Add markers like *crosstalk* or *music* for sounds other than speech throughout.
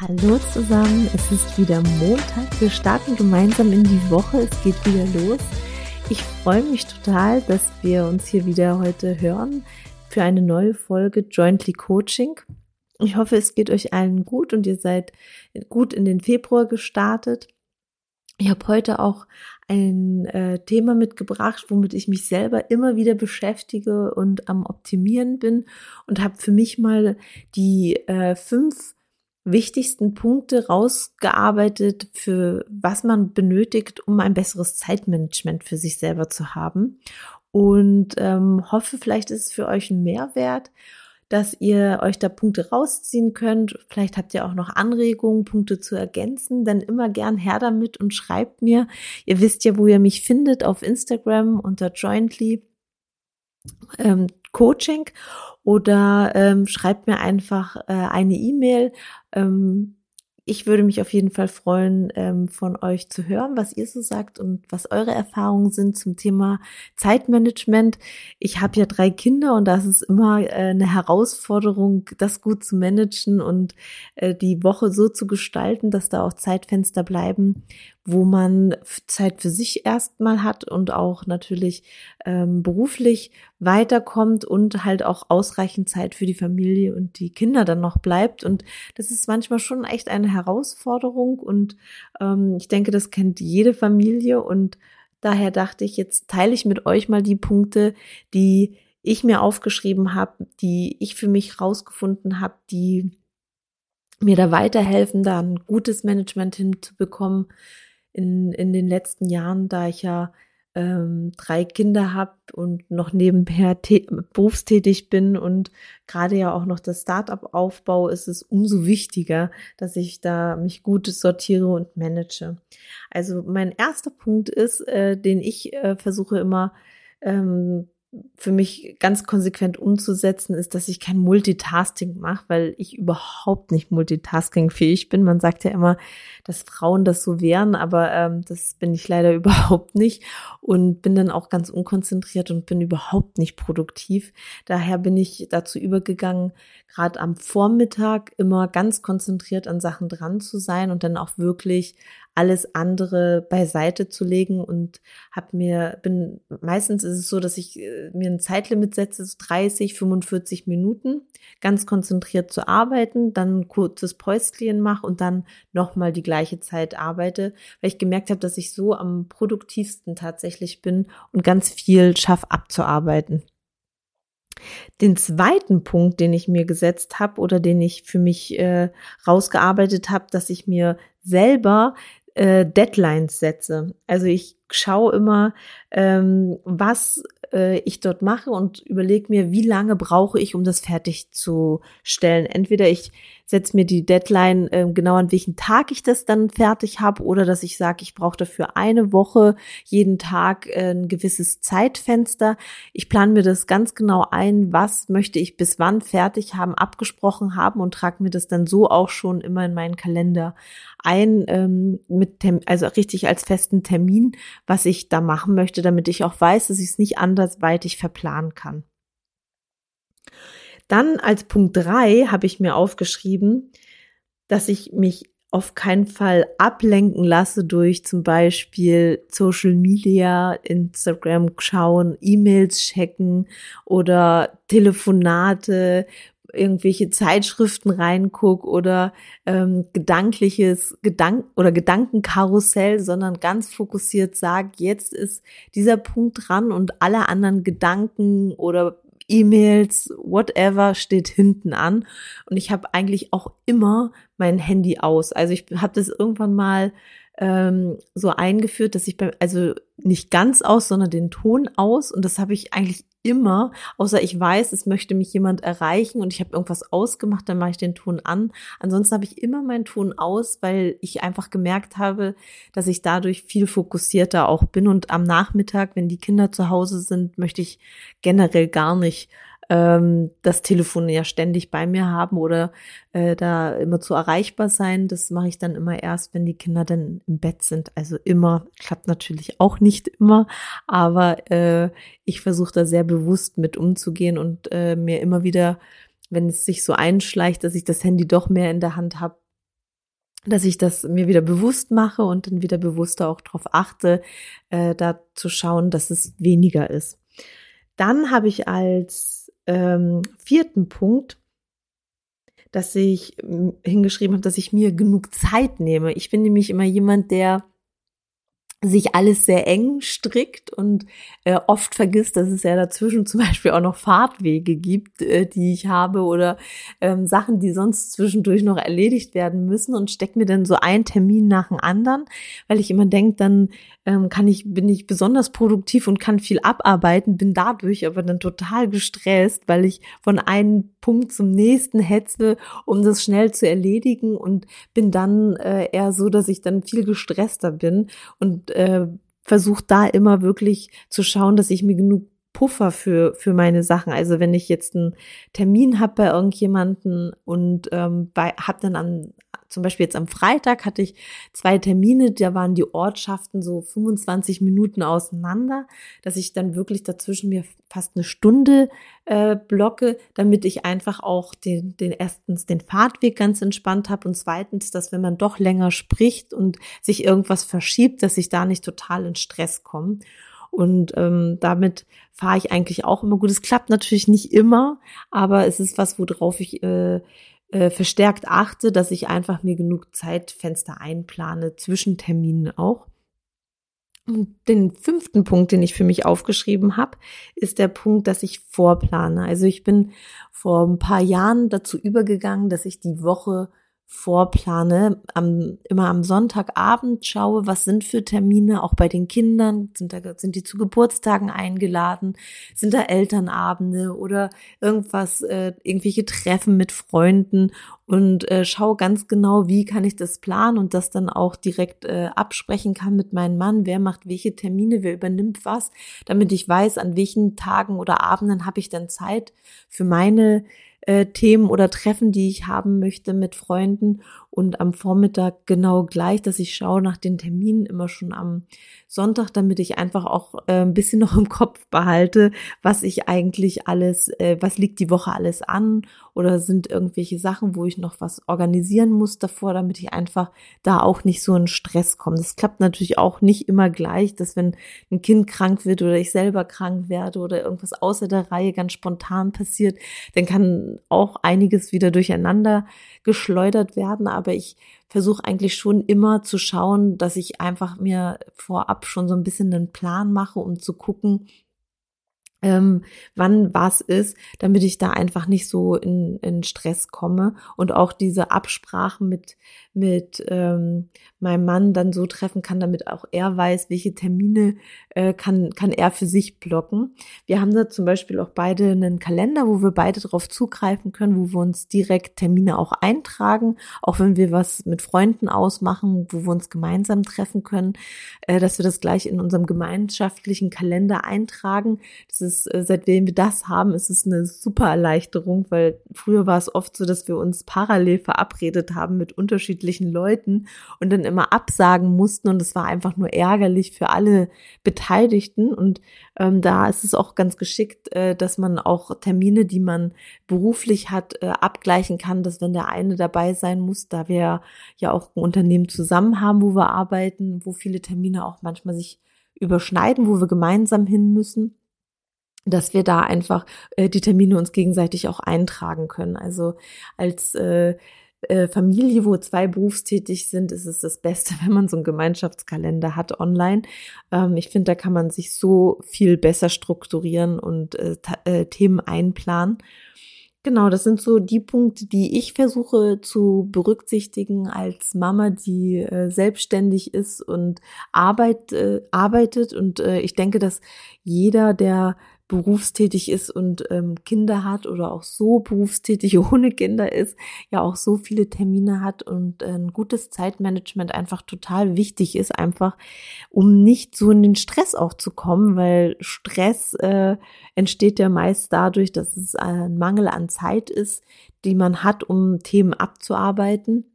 Hallo zusammen, es ist wieder Montag. Wir starten gemeinsam in die Woche. Es geht wieder los. Ich freue mich total, dass wir uns hier wieder heute hören für eine neue Folge Jointly Coaching. Ich hoffe, es geht euch allen gut und ihr seid gut in den Februar gestartet. Ich habe heute auch ein äh, Thema mitgebracht, womit ich mich selber immer wieder beschäftige und am Optimieren bin und habe für mich mal die äh, fünf wichtigsten Punkte rausgearbeitet, für was man benötigt, um ein besseres Zeitmanagement für sich selber zu haben. Und ähm, hoffe, vielleicht ist es für euch ein Mehrwert, dass ihr euch da Punkte rausziehen könnt. Vielleicht habt ihr auch noch Anregungen, Punkte zu ergänzen. Dann immer gern her damit und schreibt mir. Ihr wisst ja, wo ihr mich findet, auf Instagram unter Jointly ähm, Coaching oder ähm, schreibt mir einfach äh, eine E-Mail. Ähm, ich würde mich auf jeden Fall freuen, ähm, von euch zu hören, was ihr so sagt und was eure Erfahrungen sind zum Thema Zeitmanagement. Ich habe ja drei Kinder und das ist immer äh, eine Herausforderung, das gut zu managen und äh, die Woche so zu gestalten, dass da auch Zeitfenster bleiben, wo man Zeit für sich erstmal hat und auch natürlich ähm, beruflich weiterkommt und halt auch ausreichend Zeit für die Familie und die Kinder dann noch bleibt. Und das ist manchmal schon echt eine Herausforderung und ähm, ich denke, das kennt jede Familie und daher dachte ich, jetzt teile ich mit euch mal die Punkte, die ich mir aufgeschrieben habe, die ich für mich rausgefunden habe, die mir da weiterhelfen, da ein gutes Management hinzubekommen, in, in den letzten Jahren, da ich ja ähm, drei Kinder habe und noch nebenher *laughs* berufstätig bin und gerade ja auch noch das Startup aufbau, ist es umso wichtiger, dass ich da mich gut sortiere und manage. Also mein erster Punkt ist, äh, den ich äh, versuche immer ähm, für mich ganz konsequent umzusetzen, ist, dass ich kein Multitasking mache, weil ich überhaupt nicht multitaskingfähig bin. Man sagt ja immer, dass Frauen das so wären, aber ähm, das bin ich leider *laughs* überhaupt nicht und bin dann auch ganz unkonzentriert und bin überhaupt nicht produktiv. Daher bin ich dazu übergegangen, gerade am Vormittag immer ganz konzentriert an Sachen dran zu sein und dann auch wirklich alles andere beiseite zu legen und habe mir bin meistens ist es so, dass ich äh, mir ein Zeitlimit setze, so 30, 45 Minuten, ganz konzentriert zu arbeiten, dann ein kurzes Päuschen mache und dann nochmal die gleiche Zeit arbeite, weil ich gemerkt habe, dass ich so am produktivsten tatsächlich bin und ganz viel schaff abzuarbeiten. Den zweiten Punkt, den ich mir gesetzt habe oder den ich für mich äh, rausgearbeitet habe, dass ich mir selber äh, Deadlines setze. Also ich schaue immer, ähm, was äh, ich dort mache und überlege mir, wie lange brauche ich, um das fertigzustellen. Entweder ich setze mir die Deadline äh, genau an welchen Tag ich das dann fertig habe oder dass ich sage, ich brauche dafür eine Woche jeden Tag äh, ein gewisses Zeitfenster. Ich plane mir das ganz genau ein, was möchte ich bis wann fertig haben, abgesprochen haben und trage mir das dann so auch schon immer in meinen Kalender ein, ähm, mit also richtig als festen Termin, was ich da machen möchte, damit ich auch weiß, dass ich es nicht andersweitig verplanen kann. Dann als Punkt drei habe ich mir aufgeschrieben, dass ich mich auf keinen Fall ablenken lasse durch zum Beispiel Social Media, Instagram schauen, E-Mails checken oder Telefonate, irgendwelche Zeitschriften reinguck oder ähm, gedankliches Gedank oder Gedankenkarussell, sondern ganz fokussiert sag, jetzt ist dieser Punkt dran und alle anderen Gedanken oder E-Mails, whatever steht hinten an und ich habe eigentlich auch immer mein Handy aus. Also ich habe das irgendwann mal ähm, so eingeführt, dass ich beim, also nicht ganz aus, sondern den Ton aus und das habe ich eigentlich immer, außer ich weiß, es möchte mich jemand erreichen und ich habe irgendwas ausgemacht, dann mache ich den Ton an. Ansonsten habe ich immer meinen Ton aus, weil ich einfach gemerkt habe, dass ich dadurch viel fokussierter auch bin und am Nachmittag, wenn die Kinder zu Hause sind, möchte ich generell gar nicht ähm, das Telefon ja ständig bei mir haben oder äh, da immer zu erreichbar sein. Das mache ich dann immer erst, wenn die Kinder dann im Bett sind. Also immer, klappt natürlich auch nicht immer, aber äh, ich versuche da sehr bewusst mit umzugehen und äh, mir immer wieder, wenn es sich so einschleicht, dass ich das Handy doch mehr in der Hand habe, dass ich das mir wieder bewusst mache und dann wieder bewusster auch darauf achte, äh, da zu schauen, dass es weniger ist. Dann habe ich als ähm, vierten Punkt, dass ich hingeschrieben habe, dass ich mir genug Zeit nehme. Ich bin nämlich immer jemand, der sich alles sehr eng strickt und äh, oft vergisst, dass es ja dazwischen *laughs* zum Beispiel auch noch Fahrtwege gibt, äh, die ich habe oder ähm, Sachen, die sonst zwischendurch noch erledigt werden müssen und steckt mir dann so ein Termin nach dem anderen, weil ich immer denke, dann ähm, kann ich, bin ich besonders produktiv und kann viel abarbeiten, bin dadurch aber dann total gestresst, weil ich von einem Punkt zum nächsten hetze, um das schnell zu erledigen und bin dann äh, eher so, dass ich dann viel gestresster bin und äh, versuche da immer wirklich zu schauen, dass ich mir genug Puffer für, für meine Sachen. Also wenn ich jetzt einen Termin habe bei irgendjemanden und ähm, bei, habe dann an, zum Beispiel jetzt am Freitag hatte ich zwei Termine, da waren die Ortschaften so 25 Minuten auseinander, dass ich dann wirklich dazwischen mir fast eine Stunde äh, blocke, damit ich einfach auch den, den erstens den Fahrtweg ganz entspannt habe und zweitens, dass wenn man doch länger spricht und sich irgendwas verschiebt, dass ich da nicht total in Stress komme. Und ähm, damit fahre ich eigentlich auch immer gut. Es klappt natürlich nicht immer, aber es ist was, worauf ich äh, äh, verstärkt achte, dass ich einfach mir genug Zeitfenster einplane, zwischen Terminen auch. Und den fünften Punkt, den ich für mich aufgeschrieben habe, ist der Punkt, dass ich vorplane. Also ich bin vor ein paar Jahren dazu übergegangen, dass ich die Woche vorplane, am, immer am Sonntagabend schaue, was sind für Termine, auch bei den Kindern, sind, da, sind die zu Geburtstagen eingeladen, sind da Elternabende oder irgendwas, äh, irgendwelche Treffen mit Freunden? Und äh, schaue ganz genau, wie kann ich das planen und das dann auch direkt äh, absprechen kann mit meinem Mann, wer macht welche Termine, wer übernimmt was, damit ich weiß, an welchen Tagen oder Abenden habe ich dann Zeit für meine äh, Themen oder Treffen, die ich haben möchte mit Freunden und am Vormittag genau gleich, dass ich schaue nach den Terminen immer schon am Sonntag, damit ich einfach auch äh, ein bisschen *laughs* noch im Kopf behalte, was ich eigentlich alles, äh, was liegt die Woche alles an oder sind irgendwelche Sachen, wo ich noch was organisieren muss davor, damit ich einfach da auch nicht so in Stress komme. Das klappt natürlich auch nicht immer gleich, dass wenn ein Kind krank wird oder ich selber krank werde oder irgendwas außer der Reihe ganz spontan passiert, dann kann auch einiges wieder durcheinander geschleudert werden. Aber ich versuche eigentlich schon immer zu schauen, dass ich einfach mir vorab schon so ein bisschen einen Plan mache, um zu gucken, ähm, wann was ist, damit ich da einfach nicht so in, in Stress komme und auch diese Absprachen mit mit ähm, meinem Mann dann so treffen kann, damit auch er weiß, welche Termine äh, kann kann er für sich blocken. Wir haben da zum Beispiel auch beide einen Kalender, wo wir beide darauf zugreifen können, wo wir uns direkt Termine auch eintragen, auch wenn wir was mit Freunden ausmachen, wo wir uns gemeinsam treffen können, äh, dass wir das gleich in unserem gemeinschaftlichen Kalender eintragen. Das ist, äh, seitdem wir das haben, ist es eine super Erleichterung, weil früher war es oft so, dass wir uns parallel verabredet haben mit unterschiedlichen unterschiedlichen Leuten und dann immer absagen mussten und es war einfach nur ärgerlich für alle Beteiligten. Und ähm, da ist es auch ganz geschickt, äh, dass man auch Termine, die man beruflich hat, äh, abgleichen kann, dass wenn der eine dabei sein muss, da wir ja auch ein Unternehmen zusammen haben, wo wir arbeiten, wo viele Termine auch manchmal sich überschneiden, wo wir gemeinsam hin müssen dass wir da einfach äh, die Termine uns gegenseitig auch eintragen können. Also als äh, äh, Familie, wo zwei berufstätig sind, ist es das Beste, *laughs* wenn man so einen Gemeinschaftskalender hat online. Ähm, ich finde, da kann man sich so viel besser strukturieren und äh, äh, Themen einplanen. Genau, das sind so die Punkte, die ich versuche zu berücksichtigen als Mama, die äh, selbstständig ist und arbeit, äh, arbeitet. Und äh, ich denke, dass jeder, der berufstätig ist und ähm, Kinder hat oder auch so berufstätig *laughs* ohne Kinder ist, ja auch so viele Termine hat und äh, ein gutes Zeitmanagement einfach total wichtig ist, einfach um nicht so in den Stress auch zu kommen, weil Stress äh, entsteht ja meist dadurch, dass es ein Mangel an Zeit ist, die man hat, um Themen abzuarbeiten.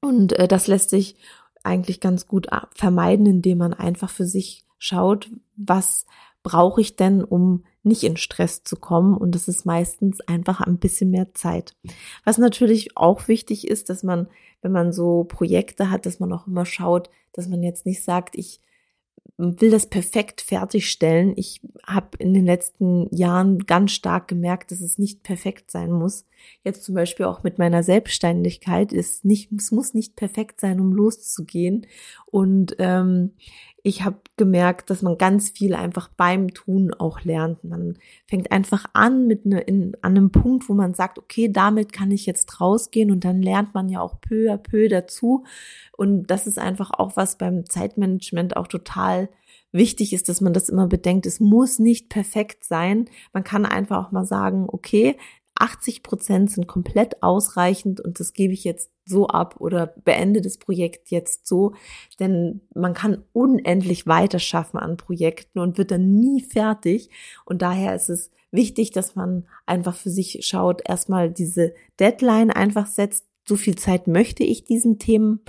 Und äh, das lässt sich eigentlich ganz gut äh, vermeiden, indem man einfach für sich schaut, was brauche ich denn, um nicht in Stress zu kommen? Und das ist meistens einfach ein bisschen mehr Zeit. Was natürlich auch wichtig ist, dass man, wenn man so Projekte hat, dass man auch immer schaut, dass man jetzt nicht sagt, ich will das perfekt fertigstellen. Ich habe in den letzten Jahren ganz stark gemerkt, dass es nicht perfekt sein muss. Jetzt zum Beispiel auch mit meiner Selbstständigkeit ist nicht, es muss nicht perfekt sein, um loszugehen. Und ähm, ich habe gemerkt, dass man ganz viel einfach beim Tun auch lernt. Man fängt einfach an mit ne, in, an einem Punkt, wo man sagt, okay, damit kann ich jetzt rausgehen und dann lernt man ja auch peu à peu dazu. Und das ist einfach auch was beim Zeitmanagement auch total wichtig ist, dass man das immer bedenkt. Es muss nicht perfekt sein. Man kann einfach auch mal sagen, okay, 80 Prozent sind komplett ausreichend und das gebe ich jetzt so ab oder beende das Projekt jetzt so, denn man kann unendlich weiter schaffen an Projekten und wird dann nie fertig. Und daher ist es wichtig, dass man einfach für sich schaut, erstmal diese Deadline einfach setzt, so viel Zeit möchte ich diesen Themen,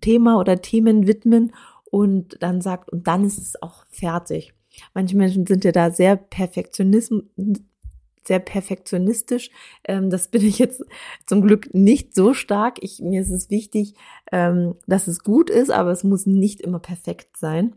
Thema oder Themen widmen und dann sagt, und dann ist es auch fertig. Manche Menschen sind ja da sehr Perfektionismus, sehr perfektionistisch. Ähm, das bin ich jetzt zum Glück nicht so stark. Ich, mir ist es wichtig, ähm, dass es gut ist, aber es muss nicht immer perfekt sein.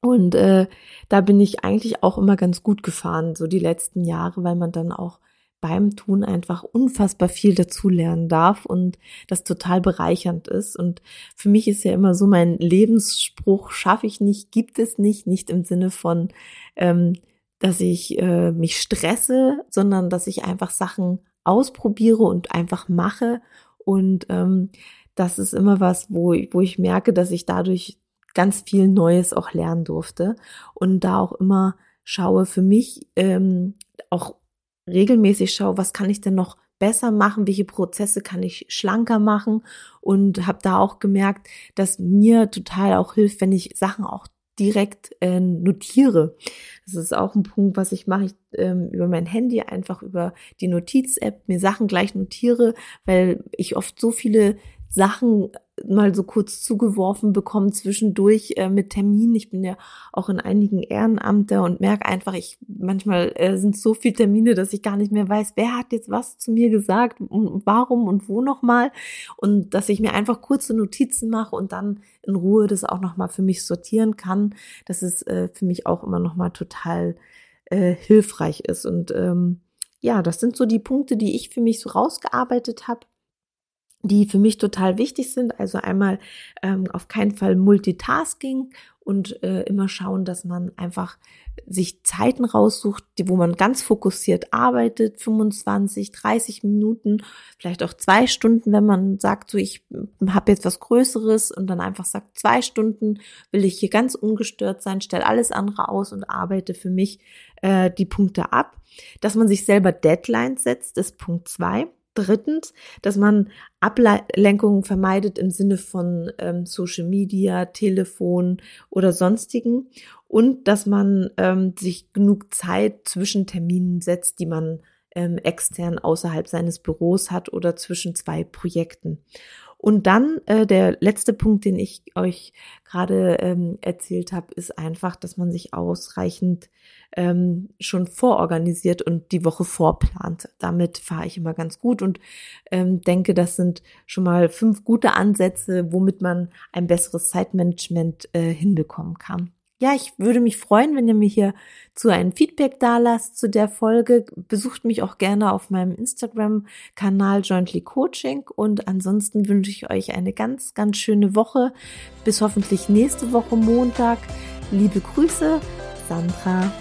Und äh, da bin ich eigentlich auch immer ganz gut gefahren, so die letzten Jahre, weil man dann auch beim Tun einfach unfassbar viel dazulernen darf und das total bereichernd ist. Und für mich ist ja immer so mein Lebensspruch, schaffe ich nicht, gibt es nicht, nicht im Sinne von, ähm, dass ich äh, mich stresse, sondern dass ich einfach Sachen ausprobiere und einfach mache. Und ähm, das ist immer was, wo, wo ich merke, dass ich dadurch ganz viel Neues auch lernen durfte. Und da auch immer schaue für mich, ähm, auch regelmäßig schaue, was kann ich denn noch besser machen, welche Prozesse kann ich schlanker machen und habe da auch gemerkt, dass mir total auch hilft, wenn ich Sachen auch direkt äh, notiere. Das ist auch ein Punkt, was ich mache. Ich ähm, über mein Handy einfach über die Notiz-App mir Sachen gleich notiere, weil ich oft so viele Sachen mal so kurz zugeworfen bekommen zwischendurch äh, mit Terminen. Ich bin ja auch in einigen Ehrenamter und merke einfach, ich manchmal äh, sind so viele Termine, dass ich gar nicht mehr weiß, wer hat jetzt was zu mir gesagt und warum und wo nochmal. Und dass ich mir einfach kurze Notizen mache und dann in Ruhe das auch nochmal für mich sortieren kann. Das ist äh, für mich auch immer nochmal total äh, hilfreich ist. Und ähm, ja, das sind so die Punkte, die ich für mich so rausgearbeitet habe die für mich total wichtig sind. Also einmal ähm, auf keinen Fall Multitasking und äh, immer schauen, dass man einfach sich Zeiten raussucht, die, wo man ganz fokussiert arbeitet, 25, 30 Minuten, vielleicht auch zwei Stunden, wenn man sagt, so ich habe jetzt was Größeres und dann einfach sagt, zwei Stunden will ich hier ganz ungestört sein, stelle alles andere aus und arbeite für mich äh, die Punkte ab. Dass man sich selber Deadlines setzt, ist Punkt zwei Drittens, dass man Ablenkungen vermeidet im Sinne von ähm, Social Media, Telefon oder sonstigen und dass man ähm, sich genug Zeit zwischen Terminen setzt, die man ähm, extern außerhalb seines Büros hat oder zwischen zwei Projekten. Und dann äh, der letzte Punkt, den ich euch gerade ähm, erzählt habe, ist einfach, dass man sich ausreichend ähm, schon vororganisiert und die Woche vorplant. Damit fahre ich immer ganz gut und ähm, denke, das sind schon mal fünf gute Ansätze, womit man ein besseres Zeitmanagement äh, hinbekommen kann ja, ich würde mich freuen, wenn ihr mir hier zu ein Feedback da lasst zu der Folge. Besucht mich auch gerne auf meinem Instagram-Kanal Jointly Coaching und ansonsten wünsche ich euch eine ganz, ganz schöne Woche. Bis hoffentlich nächste Woche Montag. Liebe Grüße, Sandra.